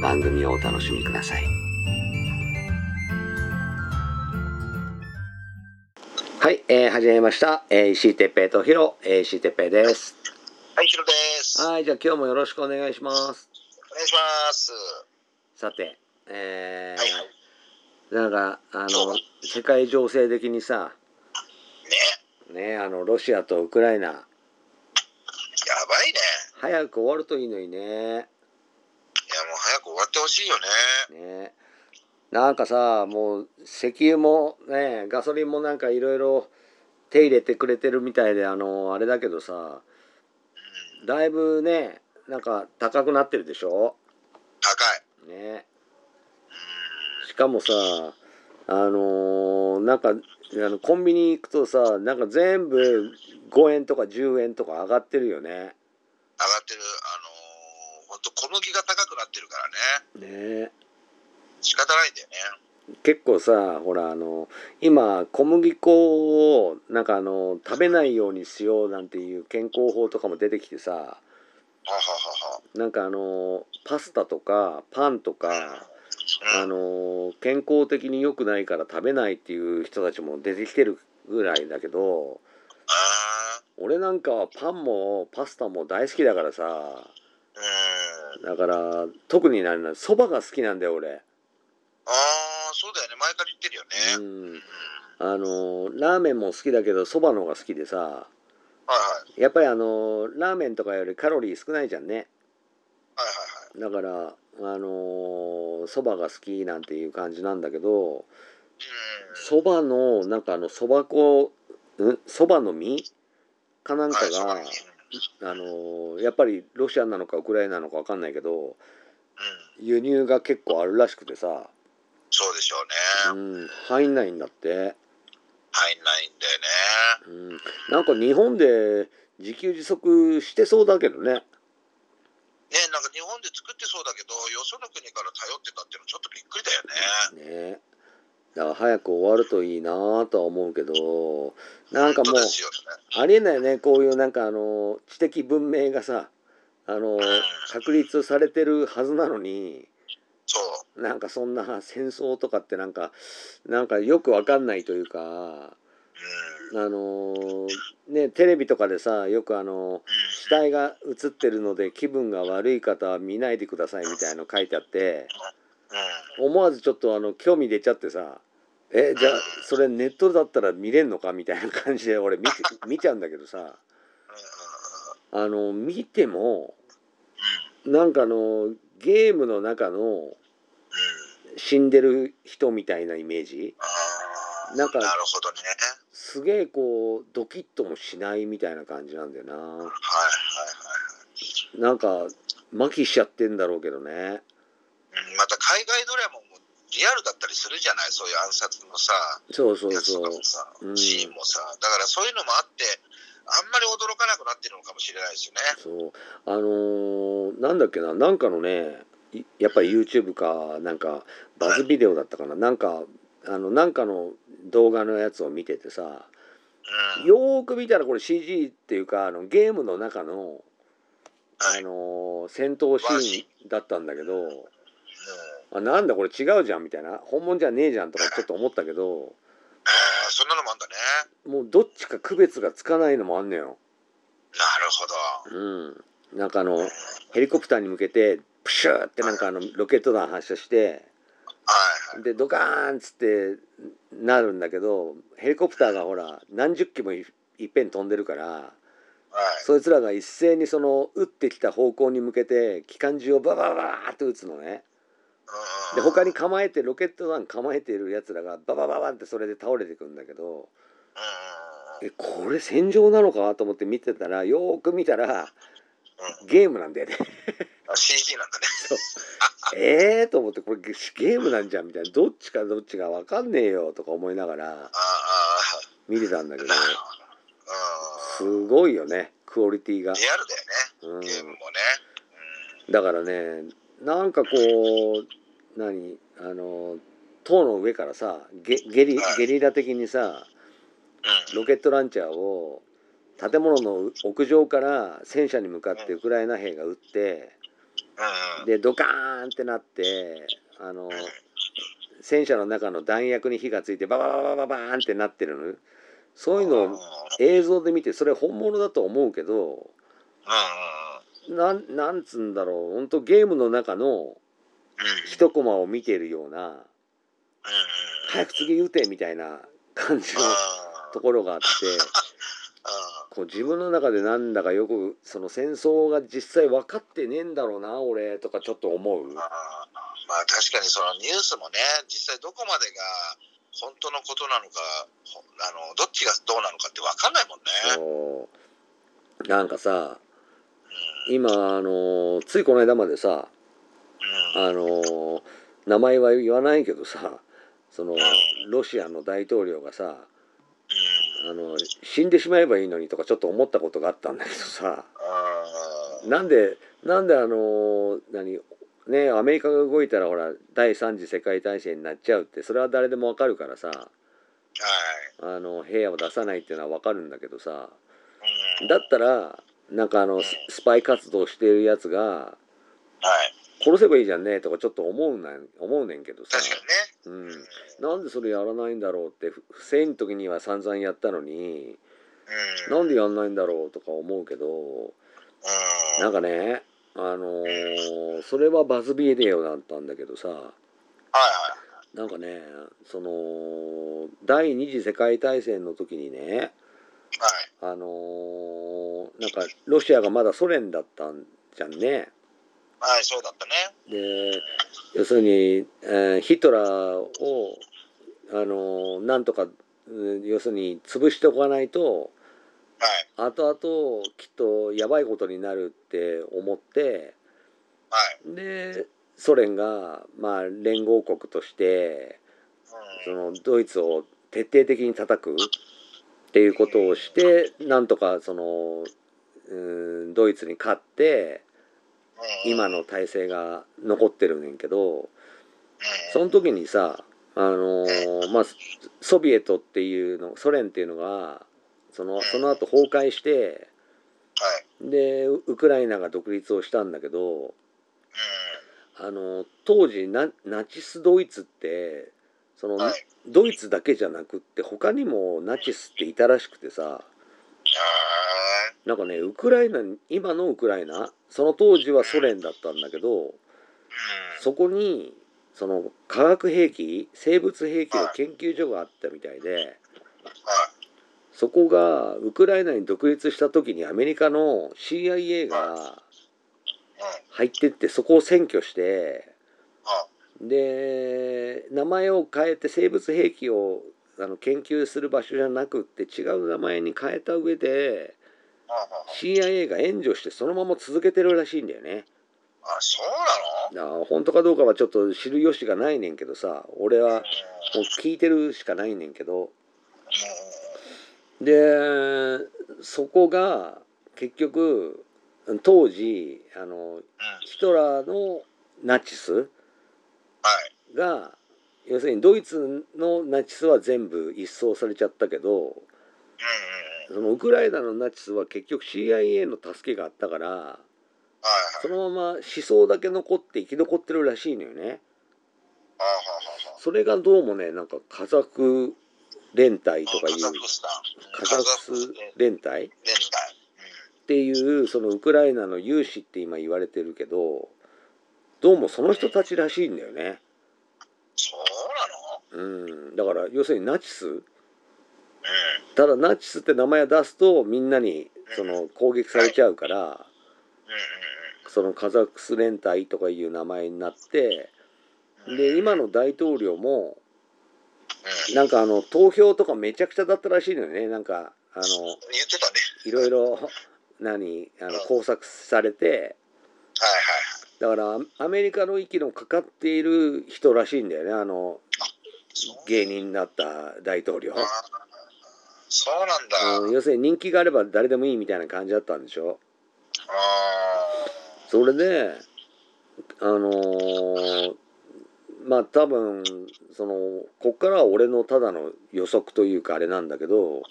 番組をお楽しみください。はい、えー、始めました。えー、石井哲平とヒロ、えー、石井哲平です。はい、ヒロです。はい、じゃあ今日もよろしくお願いします。お願いします。さて、えはいはい。ー、なんか、あの世界情勢的にさ、ね、ね、あの、ロシアとウクライナ、やばいね。早く終わるといいのにね。終わってほしいよね。ねなんかさもう石油もねガソリンもなんかいろいろ手入れてくれてるみたいであのあれだけどさうん、だいぶねなんか高くなってるでしょ？高い。ねうん、しかもさあのーなんかあのコンビニ行くとさなんか全部5円とか10円とか上がってるよね上がってる。あのー、ほんと小麦が高くなってるからね。ね仕方ないんだよね。結構さほらあの今小麦粉をなんかあの食べないようにしようなんていう健康法とかも出てきてさはははは。なんかあのパスタとかパンとかうん、あの健康的に良くないから食べないっていう人たちも出てきてるぐらいだけどあ俺なんかはパンもパスタも大好きだからさ。だから特になんそばが好きなんだよ俺。ああ、そうだよね。前から言ってるよね。うんあのラーメンも好きだけどそばの方が好きでさはいはい。やっぱりあのラーメンとかよりカロリー少ないじゃんねはいはいはい。だからあのそばが好きなんていう感じなんだけどうん。そばのなんかあのそば粉そばの実？かなんかがだね。あのやっぱりロシアなのかウクライナなのか分かんないけどうん。輸入が結構あるらしくてさ、そうでしょうね。うん、入んないんだって、入んないんだよね。うん、なんか日本で自給自足してそうだけどねね、なんか日本で作ってそうだけど、よその国から頼ってたっていうのちょっとびっくりだよね。ねだから早く終わるといいなとは思うけどなんかもうね。ありえないよねこういうなんかあの知的文明がさあの確立されてるはずなのにそう。なんかそんな戦争とかってなんかなんかよくわかんないというかうん。あのねテレビとかでさよくあの死体が映ってるので気分が悪い方は見ないでくださいみたいの書いてあってうん。思わずちょっとあの興味出ちゃってさえじゃあそれネットだったら見れんのかみたいな感じで俺見ち 見ちゃうんだけどさあの見てもなんかあのゲームの中の。死んでる人みたいなイメージ？なんかなるほどね。すげえこうドキッともしないみたいな感じなんだよなはいはいはい。なんか麻痺しちゃってんだろうけどねうんまた海外ドラマもリアルだったりするじゃない？そういう暗殺のさ、そうそうやつとそうかもさうん、シーンもさ。だからそういうのもあって、あんまり驚かなくなってるのかもしれないですよね。そうあのーなんだっけな？なんかのねいやっぱり YouTube かなんかバズビデオだったかな？なんかあのなんかの動画のやつを見ててさうん。よーく見たらこれ CG っていうかあのゲームの中の、はい。あのー戦闘シーンだったんだけどあなんだこれ違うじゃんみたいな本物じゃねえじゃんとかちょっと思ったけどえーそんなのもあんだね。もうどっちか区別がつかないのもあんのよ。なるほど。うん、なんかあのヘリコプターに向けてププシューってなんかあのロケット弾発射してはいはい。でドカーンっつってなるんだけどヘリコプターがほら何十機もいいっぺん飛んでるからはい。そいつらが一斉にその撃ってきた方向に向けて機関銃をババババーって撃つのねうんで他に構えてロケット弾構えているやつらがババババンってそれで倒れてくんだけどうんうんうんえこれ戦場なのかと思って見てたらよーく見たらうん。ゲームなんだよね。あ CG なんだね。ええと思ってこれゲゲームなんじゃんみたいな。どっちかどっちか分かんねえよとか思いながら見てたんだけどす。ごいよねクオリティが、リアルだようん。ね。ゲームもね。だからねなんかこう何？あの塔の上からさゲゲリはい。ゲリラ的にさ。ロケットランチャーを建物の屋上から戦車に向かってウクライナ兵が撃って。でドカーンってなってあの戦車の中の弾薬に火がついてババババババーンってなってるの。そういうのを映像で見てそれ本物だと思うけどなんなんつうんだろう。本当ゲームの中の。一コマを見ているような。早く次撃てみたいな感じのあところがあって あ。こう自分の中でなんだかよくその戦争が実際分かってねえんだろうな俺とかちょっと思う。まあ確かにそのニュースもね実際どこまでが本当のことなのかほあのどっちがどうなのかって分かんないもんね。そうなんかさうん今あのついこの間までさうんあの名前は言わないけどさそのロシアの大統領がさあの死んでしまえばいいのにとかちょっと思ったことがあったんだけどさなんでなんであの何ねアメリカが動いたらほら第三次世界大戦になっちゃうってそれは誰でもわかるからさはい。あの兵を出さないっていうのはわかるんだけどさうん。だったらなんかあのススパイ活動してるやつがはい殺せばいいじゃんねとかちょっと思うな思うねんけどさ。確かにね。うん、なんでそれやらないんだろうってふ不正の時には散々やったのにうん。なんでやんないんだろうとか思うけどうん。なんかねあのーそれはバズビデオだったんだけどさ。はいはい。なんかねその第二次世界大戦の時にねはい。あのーなんかロシアがまだソ連だったんじゃんね。はいそうだったね。で要するに、えーヒトラーを、あのーなんとかうん要するに潰しておかないとはい後々きっとやばいことになるって思ってはい。でソ連が、まあ、連合国としてそのドイツを徹底的に叩くっていうことをしてなんとかそのうんドイツに勝ってうん今の体制が残ってるねんけどうん。その時にさあのーまあソビエトっていうのソ連っていうのがそのその後崩壊してはい。でウウクライナが独立をしたんだけどうん。あの当時ナナチスドイツってその、はい。ドイツだけじゃなくって他にもナチスっていたらしくてさあなんかねウクライナに今のウクライナその当時はソ連だったんだけどそこにその化学兵器生物兵器の研究所があったみたいではい。そこがウクライナに独立した時にアメリカの CIA がうん。入ってってそこを占拠してあで名前を変えて生物兵器をあの研究する場所じゃなくって違う名前に変えた上で CIA が援助してそのまま続けてるらしいんだよね。あそうなの？だから本当かどうかはちょっと知る由がないねんけどさ俺はもう聞いてるしかないねんけど。でそこが結局当時あのヒトラーのナチスはい。が要するにドイツのナチスは全部一掃されちゃったけどそのウクライナのナチスは結局 CIA の助けがあったからそのまま思想だけ残って生き残ってるらしいのよね。それがどうもねなんかカザフ連隊とかいうカザフス連隊っていうそのウクライナの有志って今言われてるけどどうもその人たちらしいんだよね。そうなの？うん、だから要するにナチスうん。ただナチスって名前を出すとみんなにその攻撃されちゃうからそのカザフス連隊とかいう名前になってで今の大統領もうん。なんかあの投票とかめちゃくちゃだったらしいのよね。なんかあの。いろいろ何あの工作されて。だからアメリカの息のかかっている人らしいんだよね。あの芸人になった大統領、そうなんだ。うん、要するに人気があれば誰でもいいみたいな感じだったんでしょ？あそれであのーまあ多分そのこっからは俺のただの予測というかあれなんだけど、ー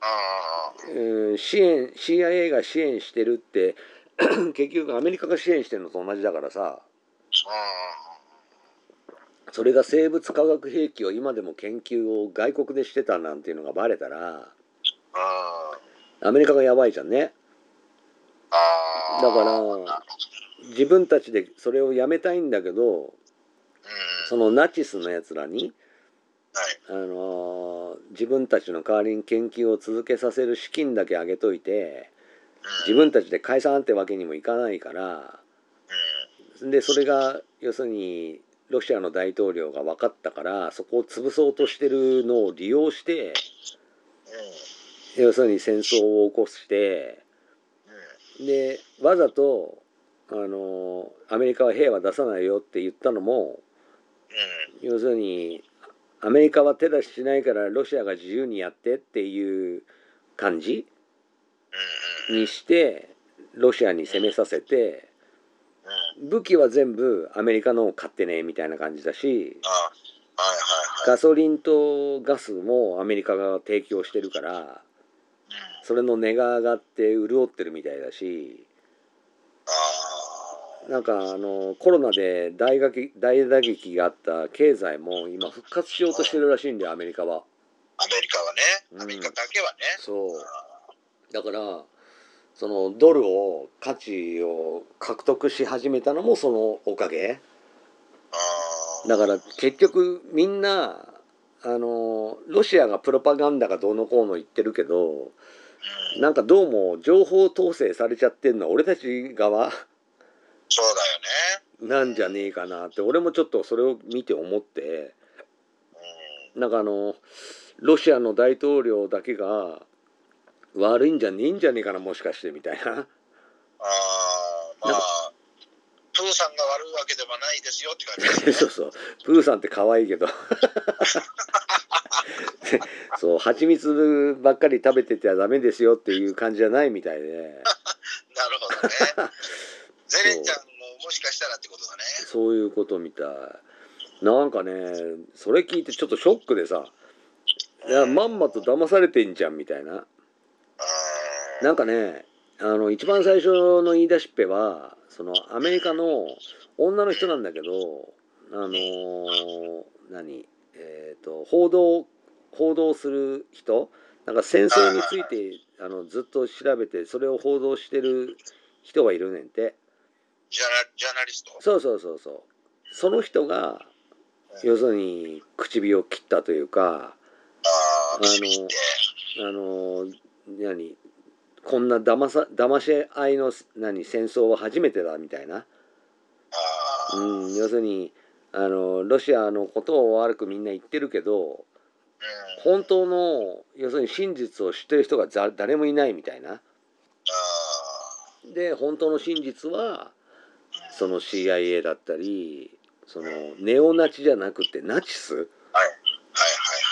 あえー支援 CIA が支援してるって 結局アメリカが支援してるのと同じだからさそれが生物化学兵器を今でも研究を外国でしてたなんていうのがバレたら。アメリカがやばいじゃんねだから自分たちでそれをやめたいんだけどうん。そのナチスのやつらにはい。あのー自分たちの代わりに研究を続けさせる資金だけあげといて自分たちで解散ってわけにもいかないからでそれが要するにロシアの大統領が分かったからそこを潰そうとしてるのを利用して。要するに戦争を起こしてうん。でわざとあのアメリカは兵は出さないよって言ったのもうん。要するにアメリカは手出ししないからロシアが自由にやってっていう感じ。にしてロシアに攻めさせてうん。武器は全部アメリカのを買ってねみたいな感じだしあはいはいはい。ガソリンとガスもアメリカが提供してるからうん。それの値が上がって潤ってるみたいだしあなんかあのコロナで大打撃大打撃があった経済も今復活しようとしてるらしいんだよアメリカは。あ。アメリカはうんね。アメリカだけはね。そうだからそのドルを価値を獲得し始めたのもそのおかげだから結局みんなあのロシアがプロパガンダがどうのこうの言ってるけどうん。なんかどうも情報統制されちゃってんのは俺たち側そうだよね。なんじゃねえかなって俺もちょっとそれを見て思ってうん。なんかあのロシアの大統領だけが悪いんじゃねえんじゃねえかなもしかしてみたいな。ああ、まあ、プーさんが悪いわけではないですよって感じね。そうそう。プーさんって可愛いけど。そう蜂蜜ばっかり食べててはダメですよっていう感じじゃないみたいで。なるほどね。ゼレンちゃんももしかしたらってことだね。そう。いうことみたい。なんかねそれ聞いてちょっとショックでさ。いやまんまと騙されてんじゃんみたいな。あなんかねあの一番最初の言い出しっぺはそのアメリカの女の人なんだけどあのー何えっ、と報道報道する人なんか戦争についてあのずっと調べてそれを報道してる人がいるねんてジャナジャーナリスト？そうそうそうそうその人が要するに口火を切ったというかあの。あの何こんな騙さ騙し合いの何戦争は初めてだみたいな、うん、要するにあのロシアのことを悪くみんな言ってるけどうん。本当の要するに真実を知ってる人がざ誰もいないみたいな。あで本当の真実はその CIA だったりそのネオナチじゃなくてナチス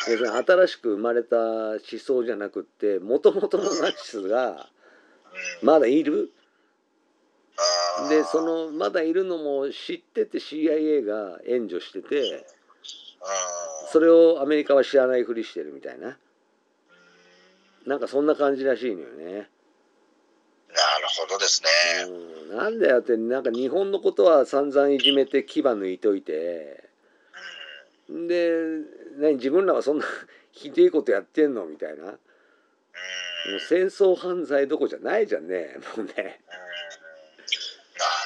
あ、はいはいはい要するに新しく生まれた思想じゃなくってもともとのナチスがまだいる？でそ、のまだいるのも知ってて CIA が援助しててそれをアメリカは知らないふりしてるみたいな。うんなんかそんな感じらしいのよね。なるほどですね。うん、なんだよってなんか日本のことは散々いじめて牙抜いといてで何自分らはそんな ひでえことやってんのみたいな。もう。戦争犯罪どこじゃないじゃんね。もうね。なる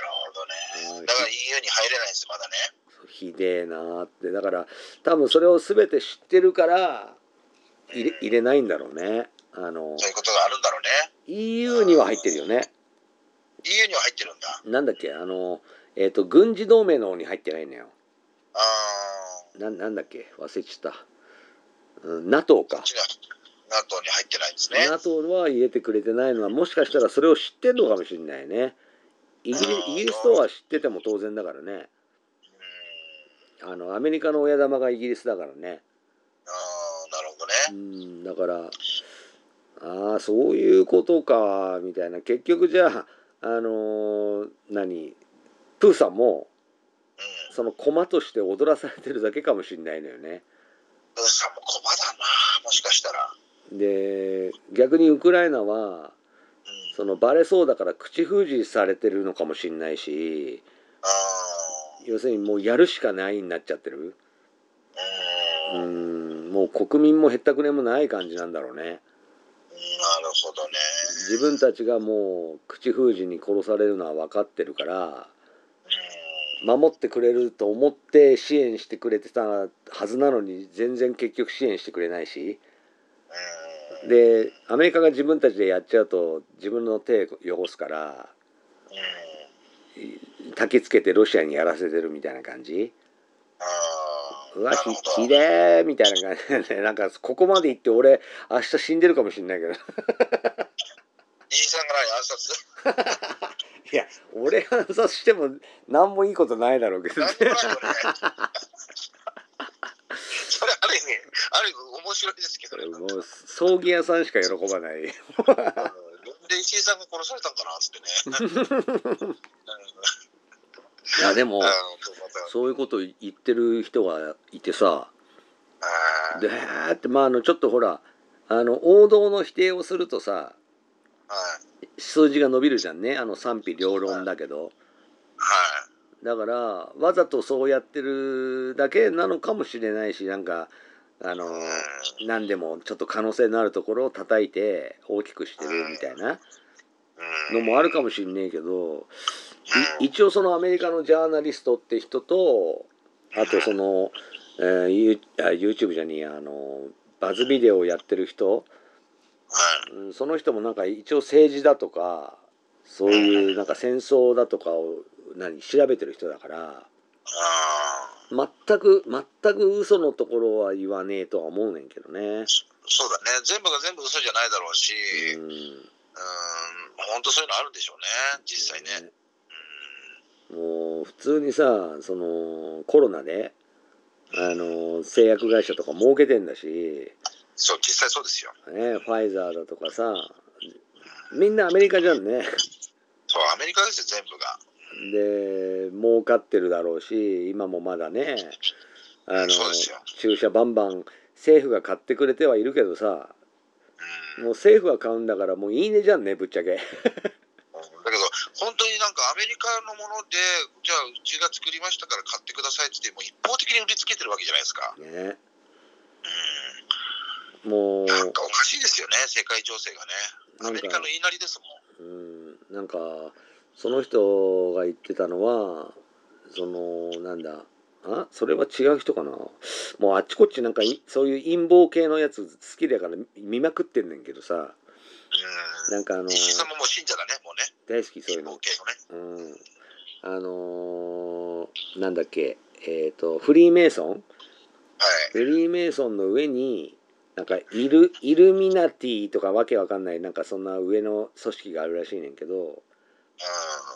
ほどね。だから EU に入れないんですまだね。ひでえなーって。だから多分それを全て知ってるから入れ入れないんだろうね。あのそういうことがあるんだろうね。EU には入ってるよね。EU には入ってるんだ。なんだっけあのえっ、と軍事同盟の方に入ってないのよななんだっけ？忘れちゃった、うん、NATO か。NATO に入ってないんですね。NATO は入れてくれてないのはもしかしたらそれを知ってるのかもしれないね。イギリイギリスとは知ってても当然だからね。うん。あのアメリカの親玉がイギリスだからね。ああなるほどうねんだからああそういうことかみたいな。結局じゃああのー何？プーさんもうんその駒として踊らされてるだけかもしれないのよね。プーさんもコバだなもしかしたら。で逆にウクライナはうん。そのバレそうだから口封じされてるのかもしれないしあ要するにもうやるしかないになっちゃってる。あうんもう国民もへったくれもない感じなんだろうね。なるほどね。自分たちがもう口封じに殺されるのは分かってるからうん守ってくれると思って支援してくれてたはずなのに全然結局支援してくれないし。うん。でアメリカが自分たちでやっちゃうと自分の手汚すからうん。焚きつけてロシアにやらせてるみたいな感じ。うわひなるほど。ひでーみたいな感じで なんかここまで行って俺明日死んでるかもしんないけど。イーさんが何暗殺 いや俺暗殺しても何もいいことないだろうけどね。それある意味ある意味面白いですけど。ねもう葬儀屋さんしか喜ばない。うんで石井さんが殺されたんかなっつってね。うん。いやでもそういうこと言ってる人がいてさでーってまああのちょっとほらあの王道の否定をするとさはい数字が伸びるじゃんね。あの賛否両論だけど。はい。だからわざとそうやってるだけなのかもしれないしなんかあの何でもちょっと可能性のあるところを叩いて大きくしてるみたいなうん。のもあるかもしんねえけどい一応そのアメリカのジャーナリストって人とあとその、えー、YouTube じゃねえやあのバズビデオをやってる人、はいうん、その人もなんか一応政治だとかそういうなんか戦争だとかを何調べてる人だから全く全く嘘のところは言わねえとは思うねんけどね。そうだね。全部が全部嘘じゃないだろうしうん。うん本当そういうのあるんでしょうね。実際ね。もう普通にさそのコロナであの製薬会社とか儲けてんだし、そう実際そうですよ。ね、ファイザーだとかさ。みんなアメリカじゃんね。そうアメリカですよ全部が。で儲かってるだろうし今もまだね。あの注射バンバン政府が買ってくれてはいるけどさ。うん。もう政府が買うんだからもういいねじゃんねぶっちゃけ。だけど本当になんかアメリカのものでじゃあうちが作りましたから買ってくださいって言ってもう一方的に売りつけてるわけじゃないですか。ね。うもう。んなんかおかしいですよね世界情勢がね。アメリカの言いなりですもん。うん。なんかその人が言ってたのはそのなんだあ？それは違う人かな？もうあっちこっちなんかいそういう陰謀系のやつ好きだから見まくってんねんけどさ。うん。なんかあの石井さんももう信者だねもうね。大好きそういうの。陰謀系のね。うん。あのーなんだっけえっ、とフリーメイソン？はい。フリーメイソンの上になんかイルイルミナティとかわけわかんないなんかそんな上の組織があるらしいねんけどうん。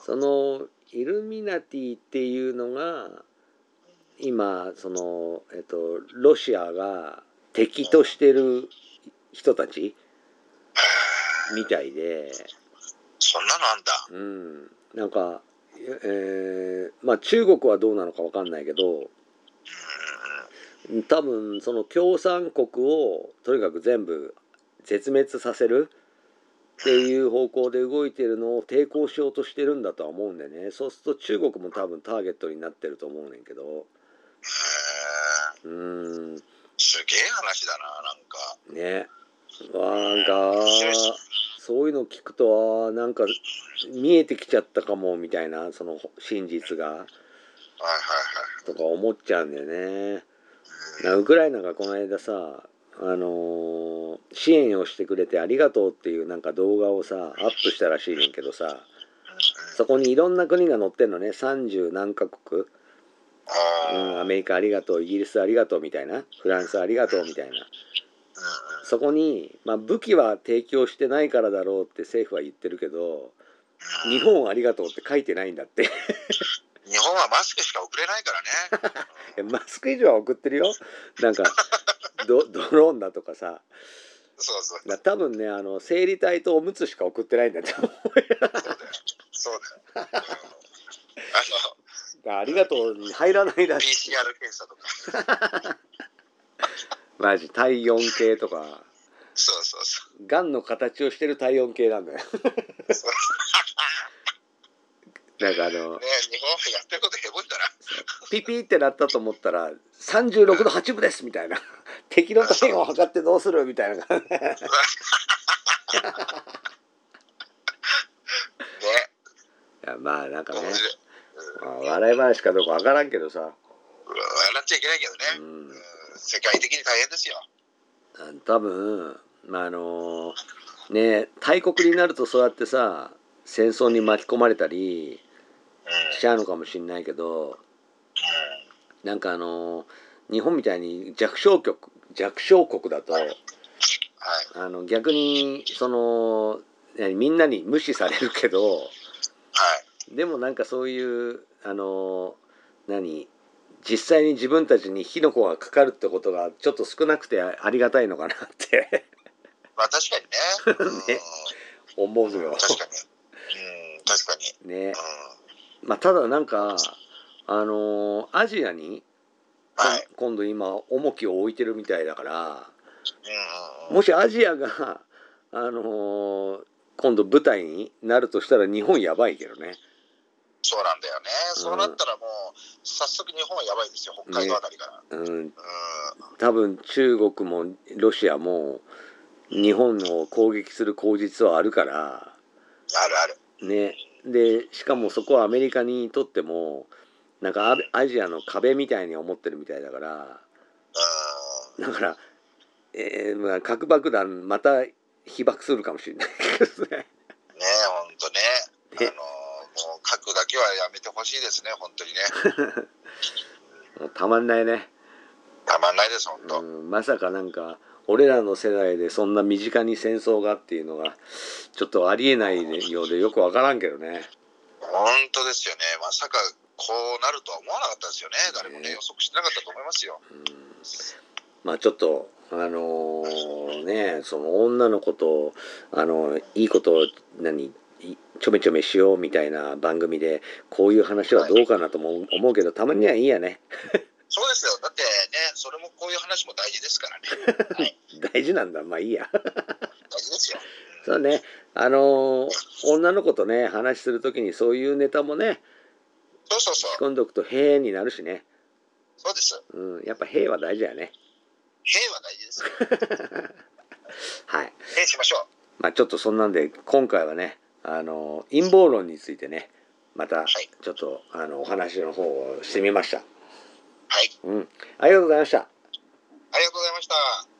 そのイルミナティっていうのが今その、えっと、ロシアが敵としてる人たちみたいで、そんなのあんだ。うん、なんか、えーまあ中国はどうなのかわかんないけどうん多分その共産国をとにかく全部絶滅させるっていう方向で動いてるのを抵抗しようとしてるんだとは思うんでね。そうすると中国も多分ターゲットになってると思うねんけど。へうーん。ーすげえ話だななんか。ね。わなんかそういうの聞くとなんか見えてきちゃったかもみたいなその真実が。はいはいはい。とか思っちゃうんだよね。ウクライナがこの間さあのー支援をしてくれてありがとうっていうなんか動画をさアップしたらしいねんけどさそこにいろんな国が載ってんのね。30何カ国、あうん、あ、アメリカありがとうイギリスありがとうみたいな。フランスありがとうみたいな。そこに、まあ、武器は提供してないからだろうって政府は言ってるけど日本ありがとうって書いてないんだって。日本はマスクしか送れないからね。マスク以上は送ってるよなんか ドドローンだとかさそうそう。だ多分ねあの生理体とおむつしか送ってないんだと思うそうだよ。そうだよ。うんあの、ありがとうに入らないらしい PCR 検査とか。マジ体温計とかそうそうそがんの形をしてる体温計なんだよう。そうなんかあのね、日本はやってることヘボいから。ピピってなったと思ったら36度8分ですみたいな 敵の体温を測ってどうするみたいな感じ ね。いやまあなんかね。まあ笑い話かどうかわからんけどさ、うん笑っちゃいけないけどね。うんうん世界的に大変ですよ。多分まああのね大国になるとそうやってさ戦争に巻き込まれたりうん。しちゃうのかもしんないけどなんかあの日本みたいに弱小国弱小国だとはい。あの逆にその何みんなに無視されるけどはい。でもなんかそういうあの何実際に自分たちに火の粉がかかるってことがちょっと少なくてありがたいのかなってまあ確かにね。うんね思うのよ。確かに。うん、確かに。ねうん。まあ、ただなんかあのアジアにはい。今度今重きを置いてるみたいだからうんうんうん。もしアジアが あの今度舞台になるとしたら日本やばいけどね。そうなんだよね。そうなったらもう、早速日本はやばいですよ。北海道あたりから。うん、うん。多分中国もロシアも日本を攻撃する口実はあるからあるある。ねでしかもそこはアメリカにとってもなんかアアジアの壁みたいに思ってるみたいだからうん。だから、えーまあ、核爆弾また被爆するかもしれないけどね。ねえ、ほんとね。あねの、もう書くだけはやめてほしいですね、本当にね。もうたまんないね、たまんないです、本当。うん、まさかなんか俺らの世代でそんな身近に戦争がっていうのがちょっとありえないようでよくわからんけどね。本当ですよね。まさかこうなるとは思わなかったですよね。誰もね、ね予測してなかったと思いますよ。うんまあちょっとあのーねその女の子とあのいいことを何いちょめちょめしようみたいな番組でこういう話はどうかなとも思うけどたまにはいいやねそうですよ。だってね、それもこういう話も大事ですからね。はい。大事なんだまあいいや大事ですよ。そうねあのー女の子とね話する時にそういうネタもねそうそうそう仕。込んでおくと「へえ」になるしね、そうです。うん、やっぱ「へえ」は大事やね平和大事ですよ。はい平しましょまあちょっとそんなんで今回はねあの陰謀論についてねまたはいちょっとあのお話の方をしてみました。う。はい。うん、ありがとうございました。ありがとうございました。